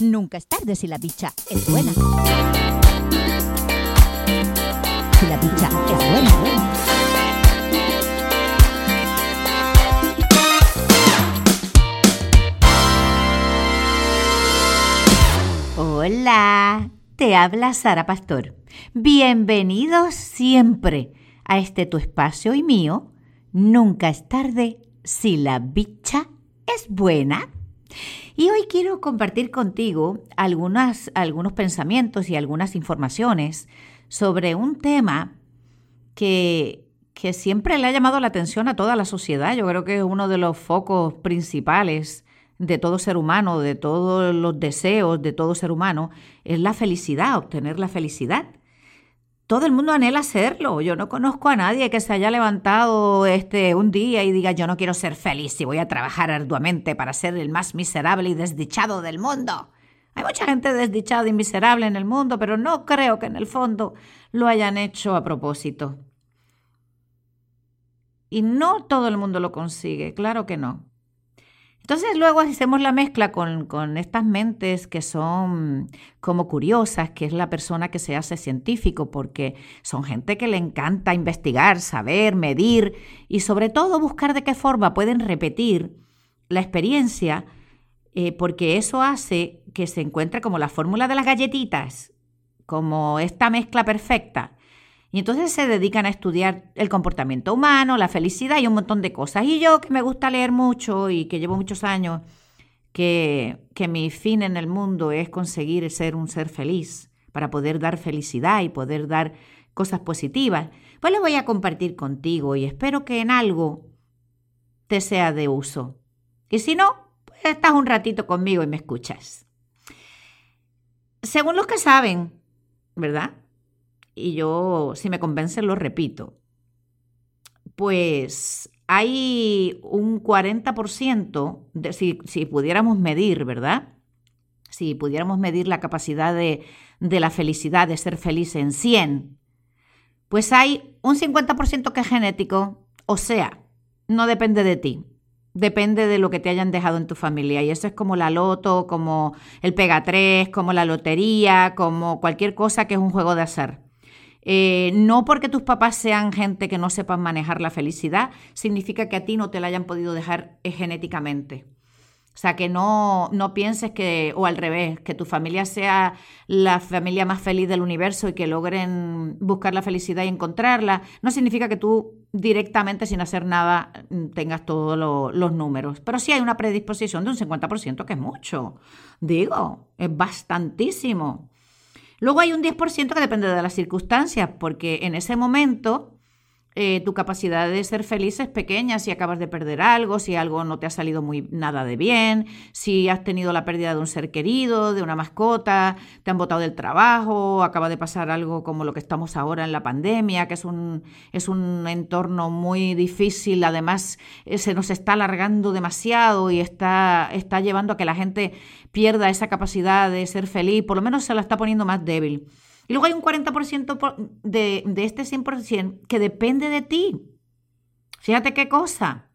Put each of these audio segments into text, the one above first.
Nunca es tarde si la bicha es buena. Si la bicha es buena, buena. Hola, te habla Sara Pastor. Bienvenidos siempre a este tu espacio y mío. Nunca es tarde si la bicha es buena. Y hoy quiero compartir contigo algunas, algunos pensamientos y algunas informaciones sobre un tema que, que siempre le ha llamado la atención a toda la sociedad. Yo creo que es uno de los focos principales de todo ser humano, de todos los deseos de todo ser humano, es la felicidad, obtener la felicidad todo el mundo anhela hacerlo. Yo no conozco a nadie que se haya levantado este un día y diga yo no quiero ser feliz y voy a trabajar arduamente para ser el más miserable y desdichado del mundo. Hay mucha gente desdichada y miserable en el mundo, pero no creo que en el fondo lo hayan hecho a propósito. Y no todo el mundo lo consigue, claro que no. Entonces luego hacemos la mezcla con, estas mentes que son como curiosas, que es la persona que se hace científico, porque son gente que le encanta investigar, saber, medir y sobre todo buscar de qué forma pueden repetir la experiencia, eh, porque eso hace que se encuentre como la fórmula de las galletitas, como esta mezcla perfecta y entonces se dedican a estudiar el comportamiento humano, la felicidad y un montón de cosas. Y yo, que me gusta leer mucho y que llevo muchos años, que, que mi fin en el mundo es conseguir ser un ser feliz, para poder dar felicidad y poder dar cosas positivas, pues lo voy a compartir contigo y espero que en algo te sea de uso. Y si no, pues estás un ratito conmigo y me escuchas. Según los que saben, ¿verdad? Y yo, si me convencen, lo repito, pues hay un 40%, de, si, si, pudiéramos medir, ¿verdad? Si pudiéramos medir la capacidad de, de la felicidad, de ser feliz en 100, pues hay un 50% que es genético, o sea, no depende de ti, depende de lo que te hayan dejado en tu familia. Y eso es como la loto, como el pega 3, como la lotería, como cualquier cosa que es un juego de azar. Eh, no porque tus papás sean gente que no sepan manejar la felicidad, significa que a ti no te la hayan podido dejar eh, genéticamente. O sea, que no, no pienses que, o al revés, que tu familia sea la familia más feliz del universo y que logren buscar la felicidad y encontrarla, no significa que tú directamente, sin hacer nada, tengas todos los números. Pero sí hay una predisposición de un 50%, que es mucho. Digo, es bastantísimo. Luego hay un 10% que depende de las circunstancias, porque en ese momento eh, tu capacidad de ser feliz es pequeña si acabas de perder algo, si algo no te ha salido muy nada de bien, si has tenido la pérdida de un ser querido, de una mascota, te han botado del trabajo, acaba de pasar algo como lo que estamos ahora en la pandemia, que es un, es un entorno muy difícil, además eh, se nos está alargando demasiado y está, está llevando a que la gente pierda esa capacidad de ser feliz, por lo menos se la está poniendo más débil. Y luego hay un 40% de, de este 100% que depende de ti. Fíjate qué cosa.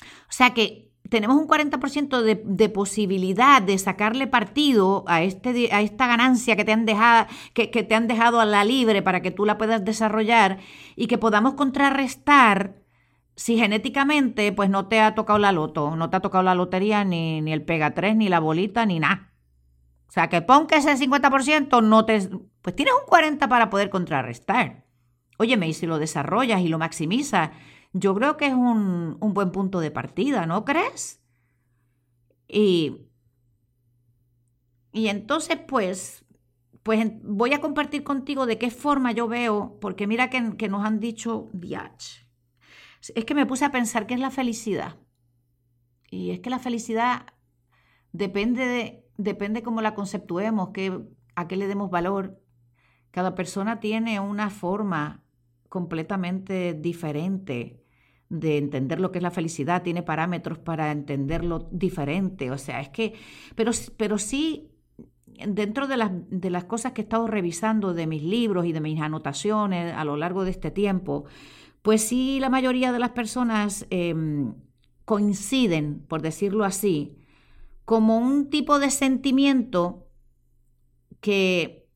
O sea que tenemos un 40% de, de, posibilidad de sacarle partido a, este, a esta ganancia que te, han dejado, que, que te han dejado a la libre para que tú la puedas desarrollar y que podamos contrarrestar si genéticamente pues no te ha tocado la loto, no te ha tocado la lotería, ni, ni el pega 3, ni la bolita, ni nada. Sea, que ponga ese 50%, no te, pues tienes un 40% para poder contrarrestar. Óyeme, y si lo desarrollas y lo maximizas, yo creo que es un, un buen punto de partida, ¿no crees? Y, y entonces, pues, pues voy a compartir contigo de qué forma yo veo, porque mira que, que nos han dicho, diach, es que me puse a pensar qué es la felicidad. Y es que la felicidad depende de, depende cómo la conceptuemos, a qué le demos valor. Cada persona tiene una forma completamente diferente de entender lo que es la felicidad, tiene parámetros para entenderlo diferente. O sea, es que, pero, pero sí, dentro de las, de las cosas que he estado revisando de mis libros y de mis anotaciones a lo largo de este tiempo, pues sí, la mayoría de las personas em, coinciden, por decirlo así, como un tipo de sentimiento que,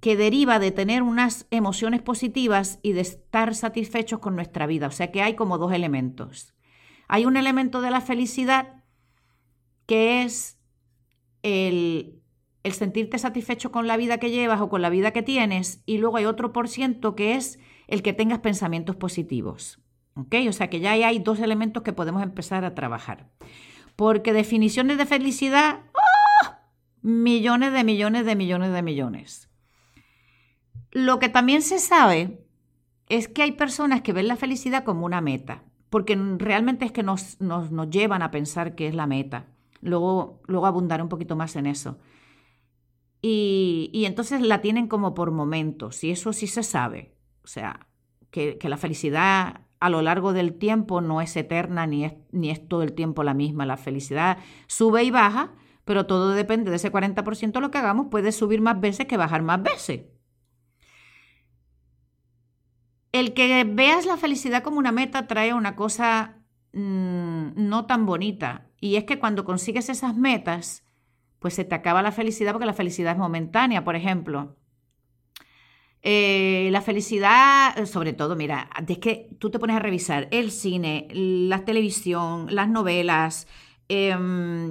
que deriva de tener unas emociones positivas y de estar satisfechos con nuestra vida. O sea que hay como dos elementos. Hay un elemento de la felicidad que es el, el sentirte satisfecho con la vida que llevas o con la vida que tienes y luego hay otro por ciento que es el que tengas pensamientos positivos. ¿Ok? O sea que ya hay dos elementos que podemos empezar a trabajar. Porque definiciones de felicidad, ¡ah! millones de millones de millones de millones. Lo que también se sabe es que hay personas que ven la felicidad como una meta, porque realmente es que nos, nos, nos llevan a pensar que es la meta. Luego, luego abundaré un poquito más en eso. Y, y, entonces la tienen como por momentos, y eso sí se sabe. O sea, que, que, la felicidad a lo largo del tiempo no es eterna ni es, ni es todo el tiempo la misma. La felicidad sube y baja, pero todo depende de ese 40% lo que hagamos. Puede subir más veces que bajar más veces. El que veas la felicidad como una meta trae una cosa mmm, no tan bonita. Y es que cuando consigues esas metas, pues se te acaba la felicidad porque la felicidad es momentánea, por ejemplo. Eh, la felicidad, sobre todo, mira, es que tú te pones a revisar el cine, la televisión, las novelas, eh,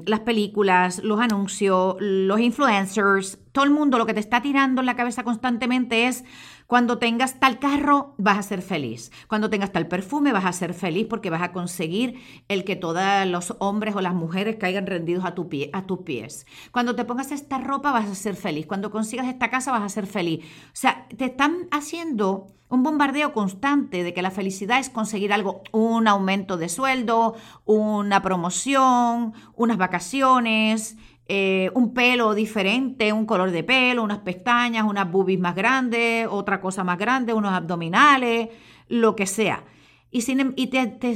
las películas, los anuncios, los influencers, todo el mundo lo que te está tirando en la cabeza constantemente es cuando tengas tal carro, vas a ser feliz. Cuando tengas tal perfume, vas a ser feliz porque vas a conseguir el que todos los hombres o las mujeres caigan rendidos a, tu pie, a tus pies. Cuando te pongas esta ropa, vas a ser feliz. Cuando consigas esta casa, vas a ser feliz. O sea, te están haciendo un bombardeo constante de que la felicidad es conseguir algo, un aumento de sueldo, una promoción, unas vacaciones, eh, un pelo diferente, un color de pelo, unas pestañas, unas boobies más grandes, otra cosa más grande, unos abdominales, lo que sea. Y, em,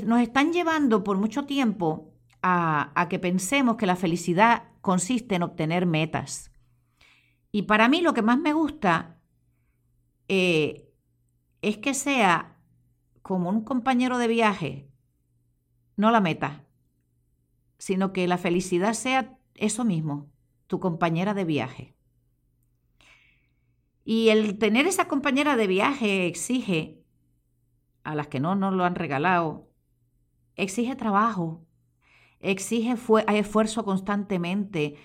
nos están llevando por mucho tiempo a, que pensemos que la felicidad consiste en obtener metas. Y para mí lo que más me gusta eh, es que sea como un compañero de viaje, no la meta, sino que la felicidad sea eso mismo, tu compañera de viaje. Y el tener esa compañera de viaje exige, a las que no nos lo han regalado, exige trabajo, exige esfuerzo constantemente.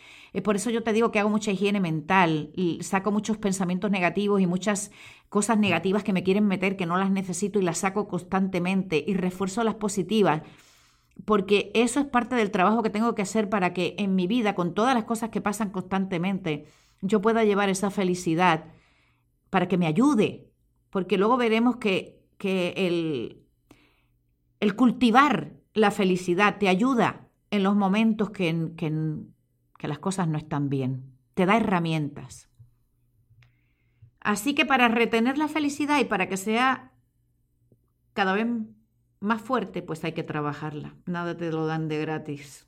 Por eso yo te digo que hago mucha higiene mental, saco muchos pensamientos negativos y muchas cosas negativas que me quieren meter que no las necesito y las saco constantemente y refuerzo las positivas porque eso es parte del trabajo que tengo que hacer para que en mi vida, con todas las cosas que pasan constantemente, yo pueda llevar esa felicidad para que me ayude, porque luego veremos que, que el, el cultivar la felicidad te ayuda en los momentos que, que, que las cosas no están bien, te da herramientas. Así que para retener la felicidad y para que sea cada vez más fuerte, pues hay que trabajarla. Nada te lo dan de gratis.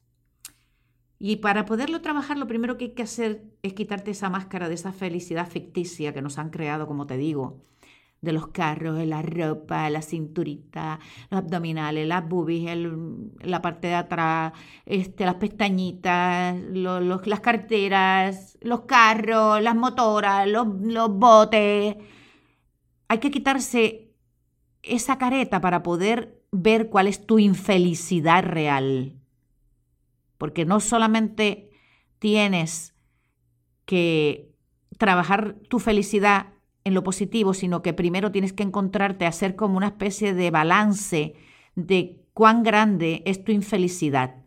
Y para poderlo trabajar, lo primero que hay que hacer es quitarte esa máscara de esa felicidad ficticia que nos han creado, como te digo, de los carros, de la ropa, la cinturita, los abdominales, las boobies, la parte de atrás, este, las pestañitas, las carteras, los carros, las motoras, los, los botes. Hay que quitarse esa careta para poder ver cuál es tu infelicidad real. Porque no solamente tienes que trabajar tu felicidad en lo positivo, sino que primero tienes que encontrarte, hacer como una especie de balance de cuán grande es tu infelicidad.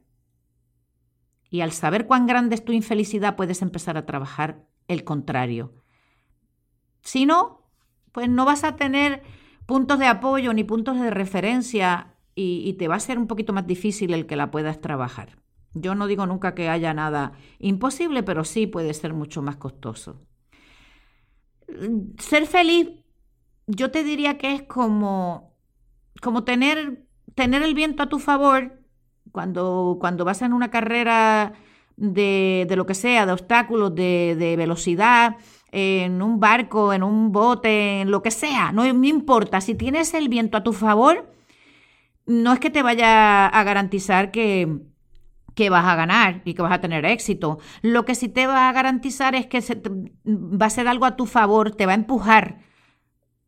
Y al saber cuán grande es tu infelicidad, puedes empezar a trabajar el contrario. Si no, pues no vas a tener puntos de apoyo ni puntos de referencia y, te va a ser un poquito más difícil el que la puedas trabajar. Yo no digo nunca que haya nada imposible, pero sí puede ser mucho más costoso. Ser feliz, yo te diría que es como, como tener, tener el viento a tu favor cuando, cuando vas en una carrera de, de lo que sea, de obstáculos, de, de velocidad, en un barco, en un bote, en lo que sea, no me importa. Si tienes el viento a tu favor, no es que te vaya a garantizar que, que vas a ganar y que vas a tener éxito. Lo que sí te va a garantizar es que va a ser algo a tu favor, te va a empujar.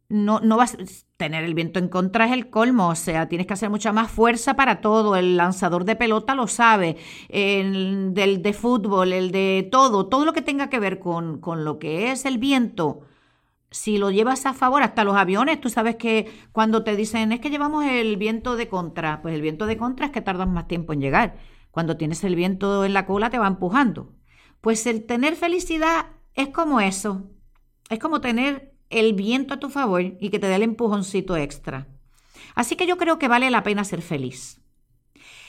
No, no vas tener el viento en contra es el colmo, o sea, tienes que hacer mucha más fuerza para todo. El lanzador de pelota lo sabe, el del de fútbol, el de todo, todo lo que tenga que ver con, con lo que es el viento si lo llevas a favor, hasta los aviones, tú sabes que cuando te dicen es que llevamos el viento de contra, pues el viento de contra es que tardas más tiempo en llegar. Cuando tienes el viento en la cola te va empujando. Pues el tener felicidad es como eso. Es como tener el viento a tu favor y que te dé el empujoncito extra. Así que yo creo que vale la pena ser feliz.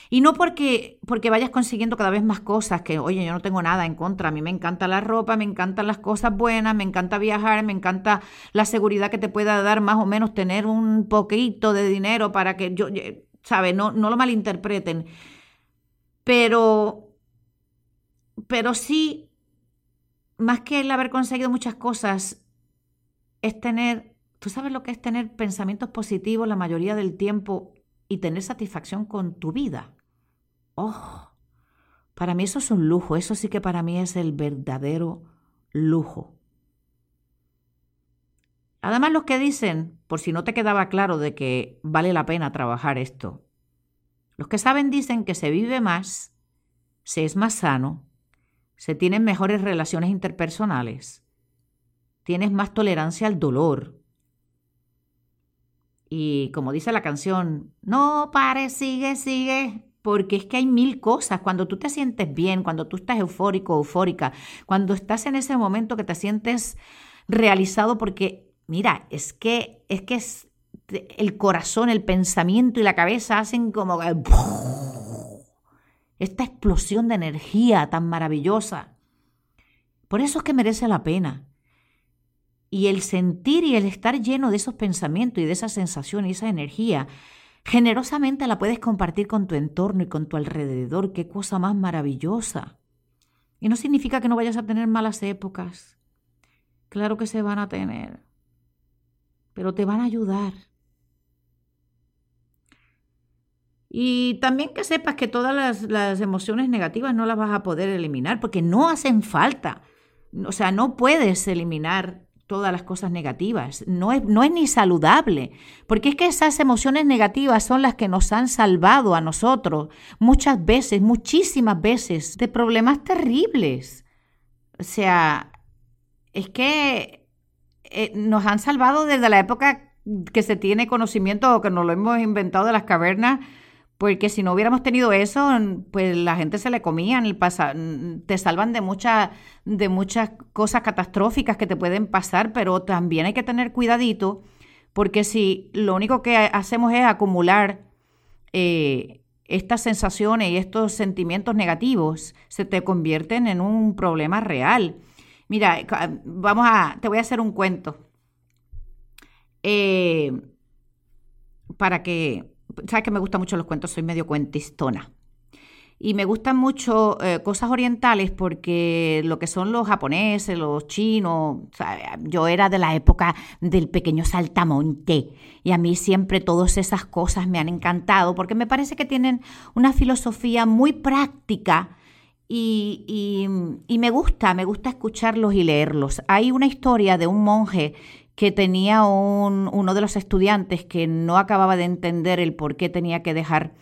Y no porque, porque vayas consiguiendo cada vez más cosas, que oye, yo no tengo nada en contra, a mí me encanta la ropa, me encantan las cosas buenas, me encanta viajar, me encanta la seguridad que te pueda dar más o menos tener un poquito de dinero para que yo, ¿sabes? No, no lo malinterpreten. Pero, pero sí, más que el haber conseguido muchas cosas, es tener, tú sabes lo que es tener pensamientos positivos la mayoría del tiempo y tener satisfacción con tu vida. Oh, para mí eso es un lujo, eso sí que para mí es el verdadero lujo. Además, los que dicen, por si no te quedaba claro de que vale la pena trabajar esto, los que saben dicen que se vive más, se es más sano, se tienen mejores relaciones interpersonales, tienes más tolerancia al dolor. Y como dice la canción, no pare, sigue, sigue, porque es que hay mil cosas. Cuando tú te sientes bien, cuando tú estás eufórico, eufórica, cuando estás en ese momento que te sientes realizado, porque mira, es que es que es, el corazón, el pensamiento y la cabeza hacen como esta explosión de energía tan maravillosa. Por eso es que merece la pena. Y el sentir y el estar lleno de esos pensamientos y de esa sensación y esa energía Generosamente la puedes compartir con tu entorno y con tu alrededor. Qué cosa más maravillosa. Y no significa que no vayas a tener malas épocas. Claro que se van a tener. Pero te van a ayudar. Y también que sepas que todas las, las, emociones negativas no las vas a poder eliminar porque no hacen falta. O sea, no puedes eliminar todas las cosas negativas. No es, no es ni saludable, porque es que esas emociones negativas son las que nos han salvado a nosotros muchas veces, muchísimas veces, de problemas terribles. O sea, es que eh, nos han salvado desde la época que se tiene conocimiento o que nos lo hemos inventado de las cavernas porque si no hubiéramos tenido eso, pues la gente se le comía en el pasado. Te salvan de, muchas de muchas cosas catastróficas que te pueden pasar, pero también hay que tener cuidadito, porque si lo único que hacemos es acumular eh, estas sensaciones y estos sentimientos negativos, se te convierten en un problema real. Mira, vamos a, te voy a hacer un cuento. Eh, para que sabes que me gustan mucho los cuentos, soy medio cuentistona. Y me gustan mucho eh, cosas orientales porque lo que son los japoneses, los chinos, yo era de la época del pequeño saltamonte y a mí siempre todas esas cosas me han encantado porque me parece que tienen una filosofía muy práctica y, y me gusta, me gusta escucharlos y leerlos. Hay una historia de un monje que tenía un, uno de los estudiantes que no acababa de entender el por qué tenía que dejar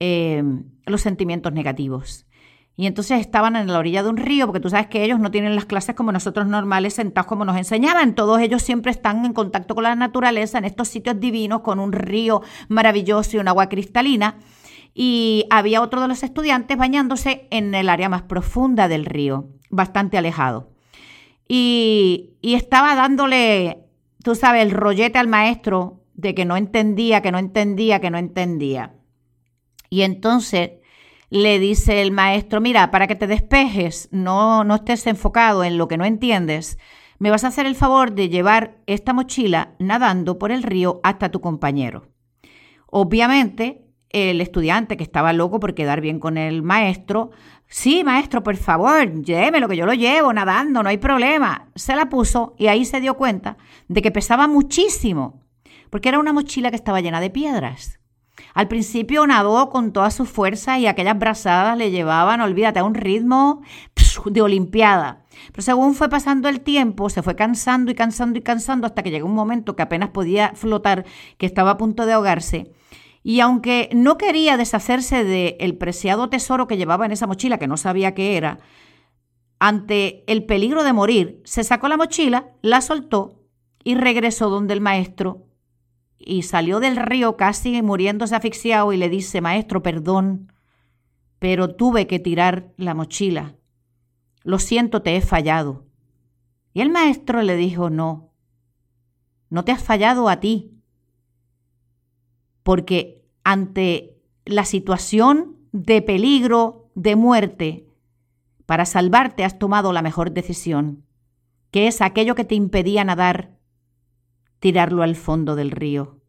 eh, los sentimientos negativos. Y entonces estaban en la orilla de un río, porque tú sabes que ellos no tienen las clases como nosotros normales, sentados como nos enseñaban. Todos ellos siempre están en contacto con la naturaleza, en estos sitios divinos, con un río maravilloso y un agua cristalina. Y había otro de los estudiantes bañándose en el área más profunda del río, bastante alejado. Y, y estaba dándole tú sabes, el rollete al maestro de que no entendía, que no entendía, que no entendía. Y entonces le dice el maestro, mira, para que te despejes, no, no estés enfocado en lo que no entiendes, me vas a hacer el favor de llevar esta mochila nadando por el río hasta tu compañero. Obviamente, el estudiante que estaba loco por quedar bien con el maestro, sí, maestro, por favor, lo que yo lo llevo nadando, no hay problema. Se la puso y ahí se dio cuenta de que pesaba muchísimo, porque era una mochila que estaba llena de piedras. Al principio nadó con toda su fuerza y aquellas brazadas le llevaban, olvídate, a un ritmo de olimpiada. Pero según fue pasando el tiempo, se fue cansando y cansando y cansando hasta que llegó un momento que apenas podía flotar, que estaba a punto de ahogarse. Y aunque no quería deshacerse del preciado tesoro que llevaba en esa mochila, que no sabía qué era, ante el peligro de morir, se sacó la mochila, la soltó y regresó donde el maestro y salió del río casi muriéndose asfixiado y le dice, maestro, perdón, pero tuve que tirar la mochila. Lo siento, te he fallado. Y el maestro le dijo, no, no te has fallado a ti, porque ante la situación de peligro, de muerte, para salvarte has tomado la mejor decisión, que es aquello que te impedía nadar, tirarlo al fondo del río.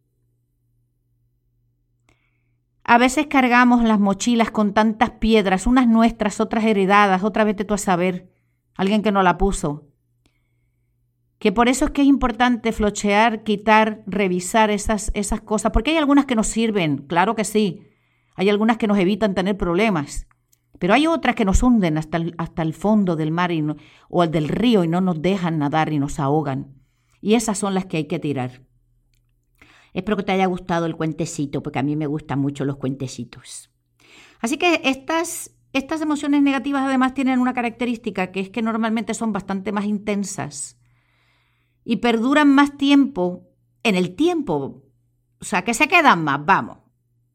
A veces cargamos las mochilas con tantas piedras, unas nuestras, otras heredadas, otra vez tú a saber, alguien que no la puso. Que por eso es que es importante flochear, quitar, revisar esas, esas cosas, porque hay algunas que nos sirven, claro que sí. Hay algunas que nos evitan tener problemas, pero hay otras que nos hunden hasta el, hasta el fondo del mar o del río y no nos dejan nadar y nos ahogan. Y esas son las que hay que tirar. Espero que te haya gustado el cuentecito, porque a mí me gustan mucho los cuentecitos. Así que estas, estas emociones negativas además tienen una característica, que es que normalmente son bastante más intensas y perduran más tiempo en el tiempo. O sea, que se quedan más, vamos.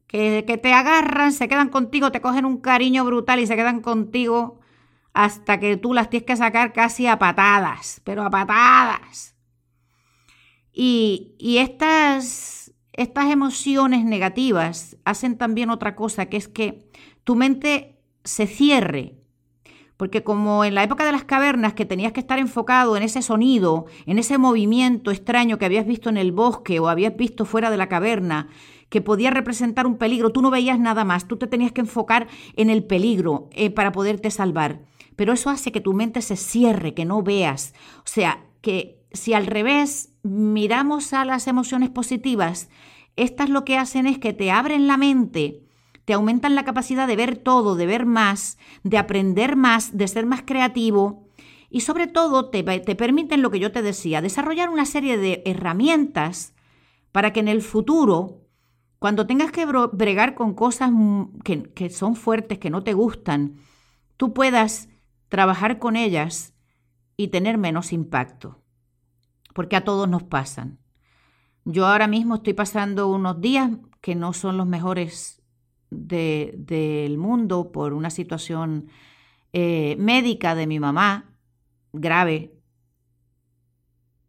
Que, que te agarran, se quedan contigo, te cogen un cariño brutal y se quedan contigo hasta que tú las tienes que sacar casi a patadas, pero a patadas. Y, estas, estas emociones negativas hacen también otra cosa, que es que tu mente se cierre. Porque como en la época de las cavernas, que tenías que estar enfocado en ese sonido, en ese movimiento extraño que habías visto en el bosque o habías visto fuera de la caverna, que podía representar un peligro, tú no veías nada más, tú te tenías que enfocar en el peligro eh, para poderte salvar. Pero eso hace que tu mente se cierre, que no veas. O sea, que si al revés miramos a las emociones positivas, estas lo que hacen es que te abren la mente, te aumentan la capacidad de ver todo, de ver más, de aprender más, de ser más creativo y sobre todo te, te permiten lo que yo te decía, desarrollar una serie de herramientas para que en el futuro, cuando tengas que bregar con cosas que, que son fuertes, que no te gustan, tú puedas trabajar con ellas y tener menos impacto porque a todos nos pasan. Yo ahora mismo estoy pasando unos días que no son los mejores del mundo por una situación eh, médica de mi mamá, grave,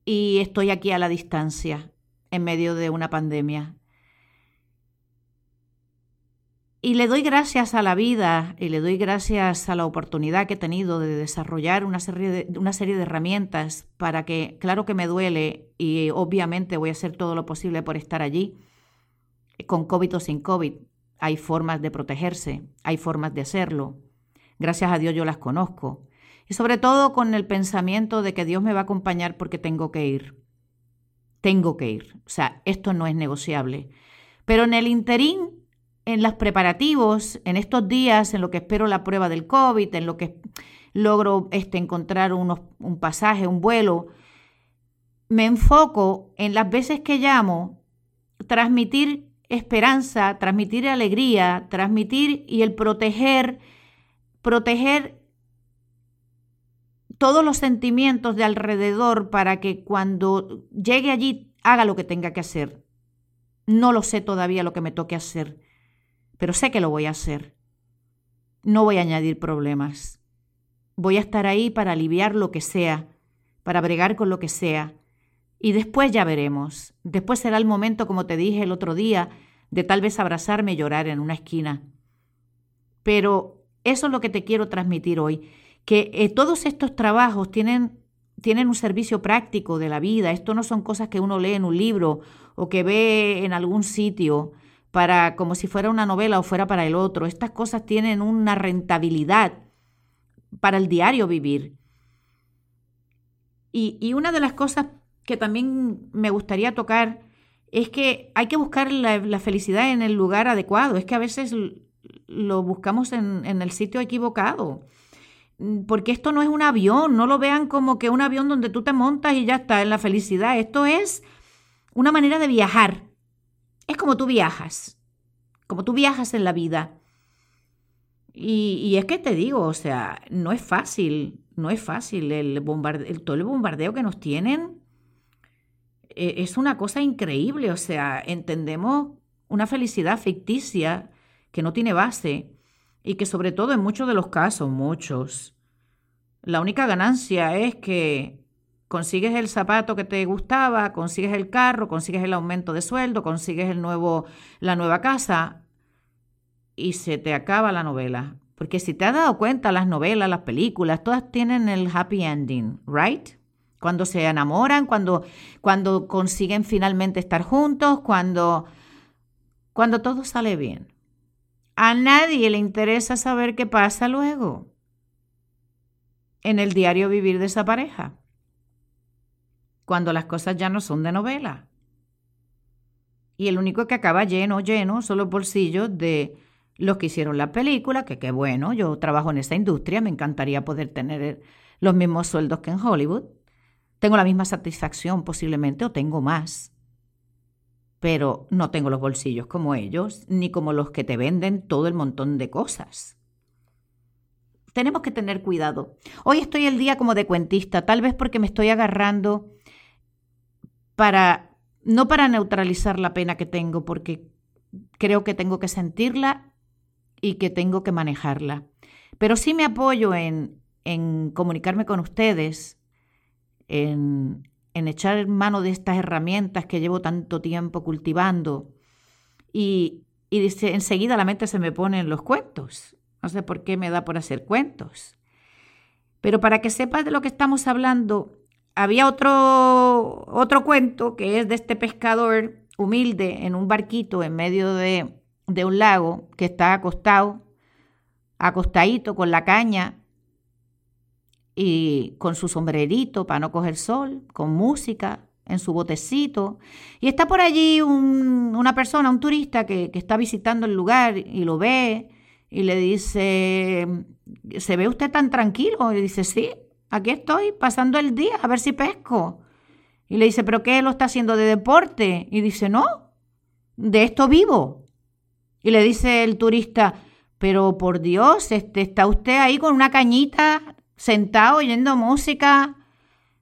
y estoy aquí a la distancia, en medio de una pandemia. Y le doy gracias a la vida y le doy gracias a la oportunidad que he tenido de desarrollar una serie de, una serie de herramientas para que, claro que me duele y obviamente voy a hacer todo lo posible por estar allí, con COVID o sin COVID. Hay formas de protegerse, hay formas de hacerlo. Gracias a Dios yo las conozco. Y sobre todo con el pensamiento de que Dios me va a acompañar porque tengo que ir. Tengo que ir. O sea, esto no es negociable. Pero en el interín en los preparativos, en estos días, en lo que espero la prueba del COVID, en lo que logro este, encontrar unos, un pasaje, un vuelo, me enfoco en las veces que llamo, transmitir esperanza, transmitir alegría, transmitir y el proteger, proteger todos los sentimientos de alrededor para que cuando llegue allí haga lo que tenga que hacer. No lo sé todavía lo que me toque hacer pero sé que lo voy a hacer. No voy a añadir problemas. Voy a estar ahí para aliviar lo que sea, para bregar con lo que sea. Y después ya veremos. Después será el momento, como te dije el otro día, de tal vez abrazarme y llorar en una esquina. Pero eso es lo que te quiero transmitir hoy, que eh, todos estos trabajos tienen, tienen un servicio práctico de la vida. Esto no son cosas que uno lee en un libro o que ve en algún sitio para como si fuera una novela o fuera para el otro. Estas cosas tienen una rentabilidad para el diario vivir. Y, una de las cosas que también me gustaría tocar es que hay que buscar la, felicidad en el lugar adecuado. Es que a veces lo buscamos en, el sitio equivocado. Mm, porque esto no es un avión, no lo vean como que un avión donde tú te montas y ya está en la felicidad. Esto es una manera de viajar. Es como tú viajas, como tú viajas en la vida. Y, es que te digo, o sea, no es fácil, no es fácil el, bombardeo, todo el bombardeo que nos tienen. E, es una cosa increíble, o sea, entendemos una felicidad ficticia que no tiene base y que sobre todo en muchos de los casos, muchos, la única ganancia es que consigues el zapato que te gustaba, consigues el carro, consigues el aumento de sueldo, consigues el nuevo, la nueva casa y se te acaba la novela. Porque si te has dado cuenta, las novelas, las películas, todas tienen el happy ending, ¿right? Cuando se enamoran, cuando, cuando consiguen finalmente estar juntos, cuando, cuando todo sale bien. A nadie le interesa saber qué pasa luego en el diario vivir de esa pareja, cuando las cosas ya no son de novela. Y el único que acaba lleno, lleno, son los bolsillos de los que hicieron la película, que qué bueno, yo trabajo en esa industria, me encantaría poder tener los mismos sueldos que en Hollywood. Tengo la misma satisfacción posiblemente o tengo más pero no tengo los bolsillos como ellos, ni como los que te venden todo el montón de cosas. Tenemos que tener cuidado. Hoy estoy el día como de cuentista, tal vez porque me estoy agarrando para, no para neutralizar la pena que tengo, porque creo que tengo que sentirla y que tengo que manejarla. Pero sí me apoyo en, en comunicarme con ustedes, en, en echar mano de estas herramientas que llevo tanto tiempo cultivando. Y, y enseguida la mente se me pone en los cuentos. No sé por qué me da por hacer cuentos. Pero para que sepas de lo que estamos hablando, había otro, otro cuento que es de este pescador humilde en un barquito en medio de, de un lago que está acostado, acostadito con la caña y con su sombrerito para no coger sol, con música en su botecito. Y está por allí una persona, un turista que, que está visitando el lugar y lo ve y le dice, ¿se ve usted tan tranquilo? Y dice, sí, aquí estoy pasando el día a ver si pesco. Y le dice, ¿pero qué lo está haciendo de deporte? Y dice, no, de esto vivo. Y le dice el turista, pero por Dios, este, está usted ahí con una cañita sentado oyendo música,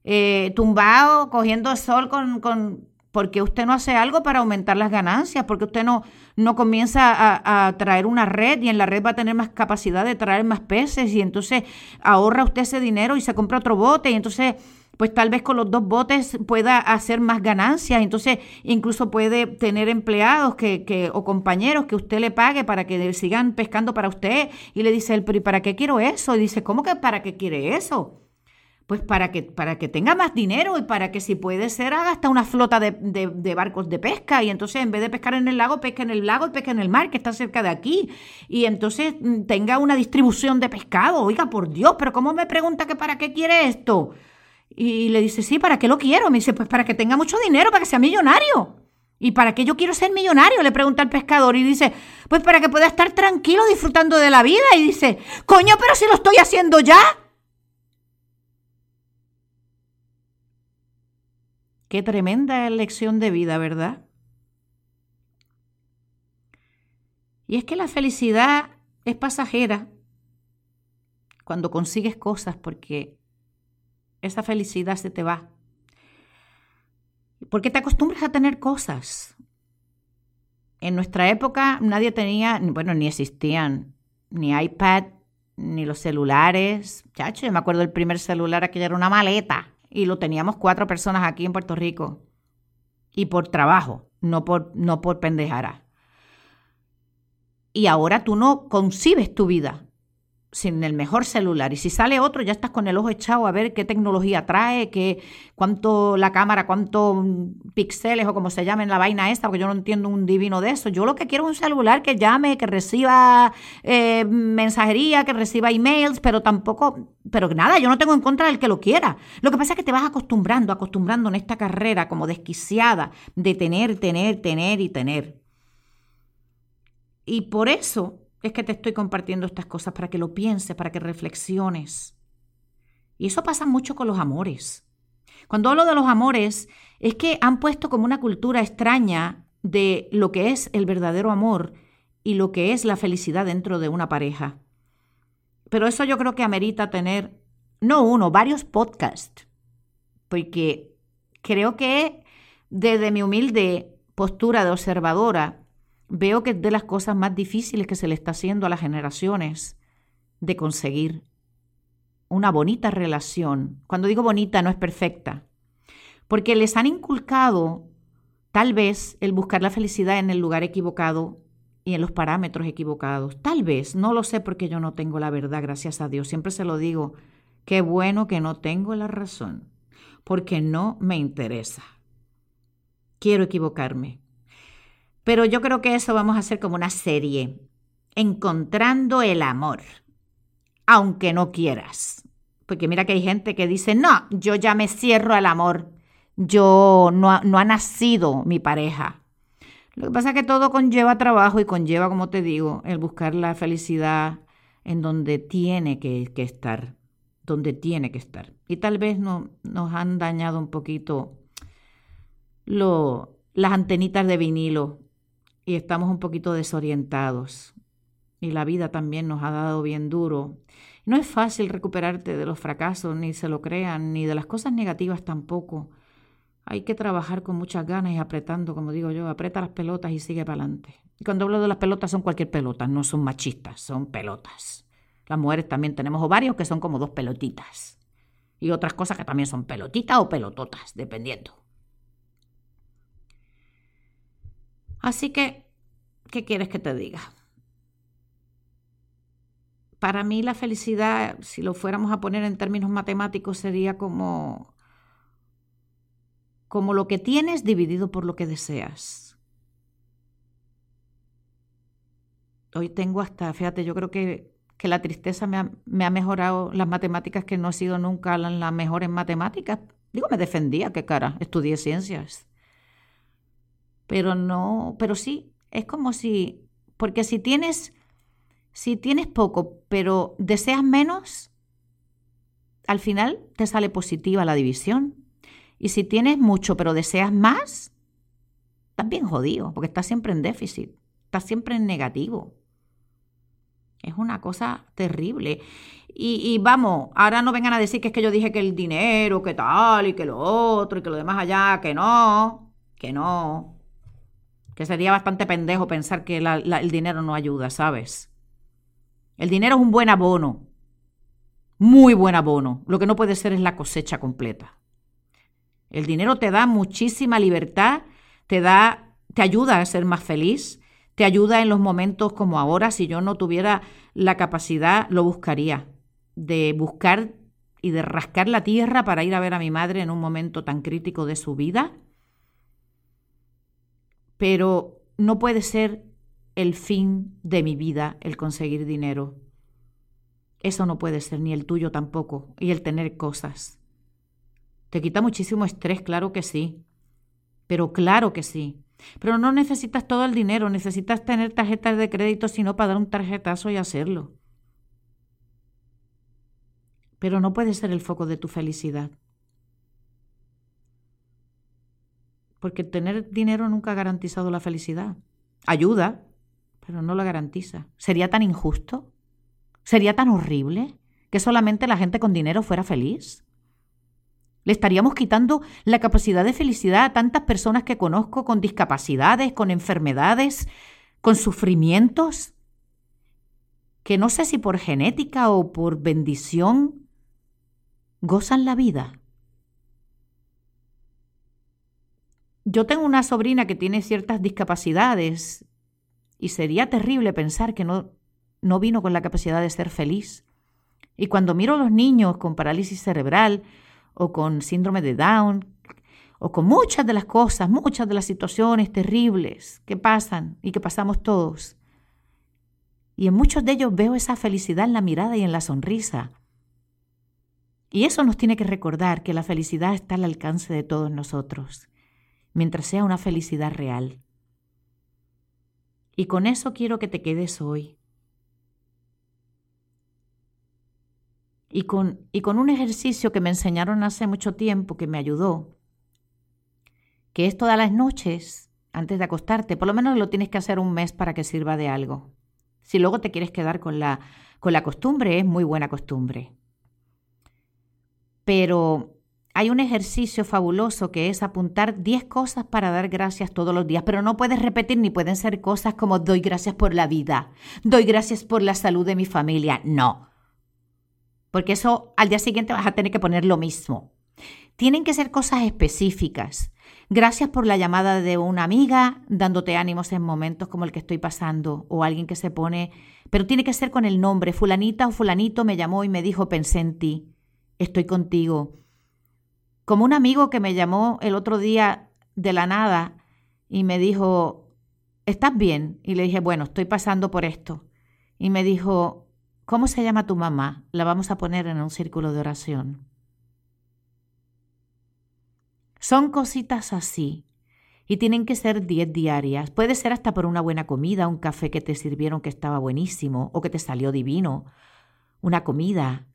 eh, tumbado, cogiendo sol con, con, porque usted no hace algo para aumentar las ganancias, porque usted no, no comienza a, a, traer una red y en la red va a tener más capacidad de traer más peces y entonces ahorra usted ese dinero y se compra otro bote y entonces pues tal vez con los dos botes pueda hacer más ganancias, entonces incluso puede tener empleados que, que, o compañeros que usted le pague para que sigan pescando para usted y le dice él, pero ¿y para qué quiero eso? Y dice, ¿cómo que para qué quiere eso? Pues para que, para que tenga más dinero y para que si puede ser haga hasta una flota de, de, de, barcos de pesca y entonces en vez de pescar en el lago, pesca en el lago y pesca en el mar que está cerca de aquí y entonces mm, tenga una distribución de pescado. Oiga, por Dios, pero ¿cómo me pregunta que para qué quiere esto? Y le dice, sí, ¿para qué lo quiero? Me dice, pues para que tenga mucho dinero, para que sea millonario. ¿Y para qué yo quiero ser millonario? Le pregunta el pescador y dice, pues para que pueda estar tranquilo disfrutando de la vida. Y dice, coño, pero si lo estoy haciendo ya. Qué tremenda lección de vida, ¿verdad? Y es que la felicidad es pasajera cuando consigues cosas porque esa felicidad se te va. Porque te acostumbras a tener cosas. En nuestra época nadie tenía, bueno, ni existían ni iPad, ni los celulares. Chacho, yo me acuerdo del primer celular, aquella era una maleta. Y lo teníamos cuatro personas aquí en Puerto Rico. Y por trabajo, no por, no por pendejara. Y ahora tú no concibes tu vida sin el mejor celular. Y si sale otro, ya estás con el ojo echado a ver qué tecnología trae, qué, cuánto la cámara, cuántos píxeles o como se llame la vaina esta, porque yo no entiendo un divino de eso. Yo lo que quiero es un celular que llame, que reciba eh, mensajería, que reciba emails, pero tampoco, pero nada, yo no tengo en contra del que lo quiera. Lo que pasa es que te vas acostumbrando, acostumbrando en esta carrera como desquiciada de tener, tener, tener y tener. Y por eso es que te estoy compartiendo estas cosas para que lo pienses, para que reflexiones. Y eso pasa mucho con los amores. Cuando hablo de los amores, es que han puesto como una cultura extraña de lo que es el verdadero amor y lo que es la felicidad dentro de una pareja. Pero eso yo creo que amerita tener, no uno, varios podcasts, porque creo que desde mi humilde postura de observadora, veo que es de las cosas más difíciles que se le está haciendo a las generaciones de conseguir una bonita relación. Cuando digo bonita no es perfecta, porque les han inculcado tal vez el buscar la felicidad en el lugar equivocado y en los parámetros equivocados. Tal vez, no lo sé porque yo no tengo la verdad, gracias a Dios. Siempre se lo digo, qué bueno que no tengo la razón, porque no me interesa. Quiero equivocarme. Pero yo creo que eso vamos a hacer como una serie, encontrando el amor, aunque no quieras. Porque mira que hay gente que dice, no, yo ya me cierro al amor, yo no, no ha nacido mi pareja. Lo que pasa es que todo conlleva trabajo y conlleva, como te digo, el buscar la felicidad en donde tiene que, estar, donde tiene que estar. Y tal vez no, nos han dañado un poquito lo, las antenitas de vinilo y estamos un poquito desorientados. Y la vida también nos ha dado bien duro. No es fácil recuperarte de los fracasos, ni se lo crean, ni de las cosas negativas tampoco. Hay que trabajar con muchas ganas y apretando, como digo yo, aprieta las pelotas y sigue para adelante. Y cuando hablo de las pelotas son cualquier pelota, no son machistas, son pelotas. Las mujeres también tenemos ovarios que son como dos pelotitas. Y otras cosas que también son pelotitas o pelototas, dependiendo. Así que, ¿qué quieres que te diga? Para mí la felicidad, si lo fuéramos a poner en términos matemáticos, sería como, como lo que tienes dividido por lo que deseas. Hoy tengo hasta, fíjate, yo creo que, que la tristeza me ha, me ha, mejorado las matemáticas que no he sido nunca las la mejores matemáticas. Digo, me defendía, qué cara, estudié ciencias pero no, pero sí, es como si, porque si tienes, si tienes poco, pero deseas menos, al final te sale positiva la división. Y si tienes mucho, pero deseas más, estás bien jodido, porque estás siempre en déficit, estás siempre en negativo. Es una cosa terrible. Y, y, vamos, ahora no vengan a decir que es que yo dije que el dinero, que tal, y que lo otro, y que lo demás allá, que no, que no que sería bastante pendejo pensar que el dinero no ayuda, ¿sabes? El dinero es un buen abono, muy buen abono. Lo que no puede ser es la cosecha completa. El dinero te da muchísima libertad, te da, te ayuda a ser más feliz, te ayuda en los momentos como ahora. Si yo no tuviera la capacidad, lo buscaría. De buscar y de rascar la tierra para ir a ver a mi madre en un momento tan crítico de su vida pero no puede ser el fin de mi vida el conseguir dinero. Eso no puede ser, ni el tuyo tampoco, y el tener cosas. Te quita muchísimo estrés, claro que sí, pero claro que sí. Pero no necesitas todo el dinero, necesitas tener tarjetas de crédito, sino para dar un tarjetazo y hacerlo. Pero no puede ser el foco de tu felicidad. Porque tener dinero nunca ha garantizado la felicidad. Ayuda, pero no la garantiza. ¿Sería tan injusto? ¿Sería tan horrible que solamente la gente con dinero fuera feliz? ¿Le estaríamos quitando la capacidad de felicidad a tantas personas que conozco con discapacidades, con enfermedades, con sufrimientos? Que no sé si por genética o por bendición gozan la vida. Yo tengo una sobrina que tiene ciertas discapacidades y sería terrible pensar que no, no vino con la capacidad de ser feliz. Y cuando miro a los niños con parálisis cerebral o con síndrome de Down, o con muchas de las cosas, muchas de las situaciones terribles que pasan y que pasamos todos. Y en muchos de ellos veo esa felicidad en la mirada y en la sonrisa. Y eso nos tiene que recordar que la felicidad está al alcance de todos nosotros, mientras sea una felicidad real. Y con eso quiero que te quedes hoy. Y con, y con un ejercicio que me enseñaron hace mucho tiempo que me ayudó, que es todas las noches, antes de acostarte, por lo menos lo tienes que hacer un mes para que sirva de algo. Si luego te quieres quedar con la, con la costumbre, es muy buena costumbre. Pero hay un ejercicio fabuloso que es apuntar 10 cosas para dar gracias todos los días, pero no puedes repetir ni pueden ser cosas como doy gracias por la vida, doy gracias por la salud de mi familia. No. Porque eso al día siguiente vas a tener que poner lo mismo. Tienen que ser cosas específicas. Gracias por la llamada de una amiga, dándote ánimos en momentos como el que estoy pasando, o alguien que se pone, pero tiene que ser con el nombre. Fulanita o fulanito me llamó y me dijo, pensé en ti, estoy contigo. Como un amigo que me llamó el otro día de la nada y me dijo, ¿estás bien? Y le dije, bueno, estoy pasando por esto. Y me dijo, ¿cómo se llama tu mamá? La vamos a poner en un círculo de oración. Son cositas así. Y tienen que ser 10 diarias. Puede ser hasta por una buena comida, un café que te sirvieron que estaba buenísimo o que te salió divino. Una comida.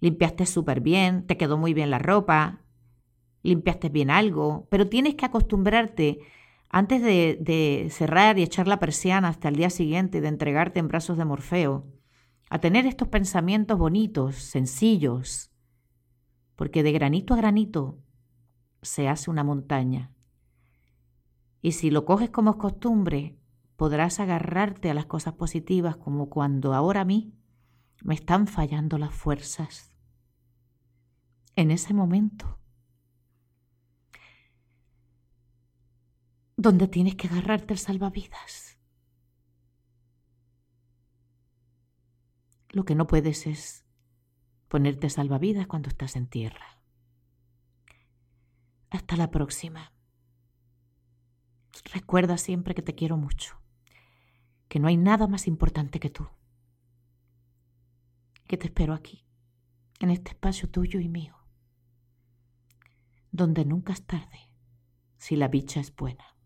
Limpiaste súper bien, te quedó muy bien la ropa, limpiaste bien algo, pero tienes que acostumbrarte antes de, de cerrar y echar la persiana hasta el día siguiente de entregarte en brazos de Morfeo, a tener estos pensamientos bonitos, sencillos, porque de granito a granito se hace una montaña. Y si lo coges como costumbre, podrás agarrarte a las cosas positivas como cuando ahora a mí me están fallando las fuerzas. En ese momento, donde tienes que agarrarte el salvavidas. Lo que no puedes es ponerte salvavidas cuando estás en tierra. Hasta la próxima. Recuerda siempre que te quiero mucho, que no hay nada más importante que tú, que te espero aquí, en este espacio tuyo y mío, donde nunca es tarde si la bicha es buena.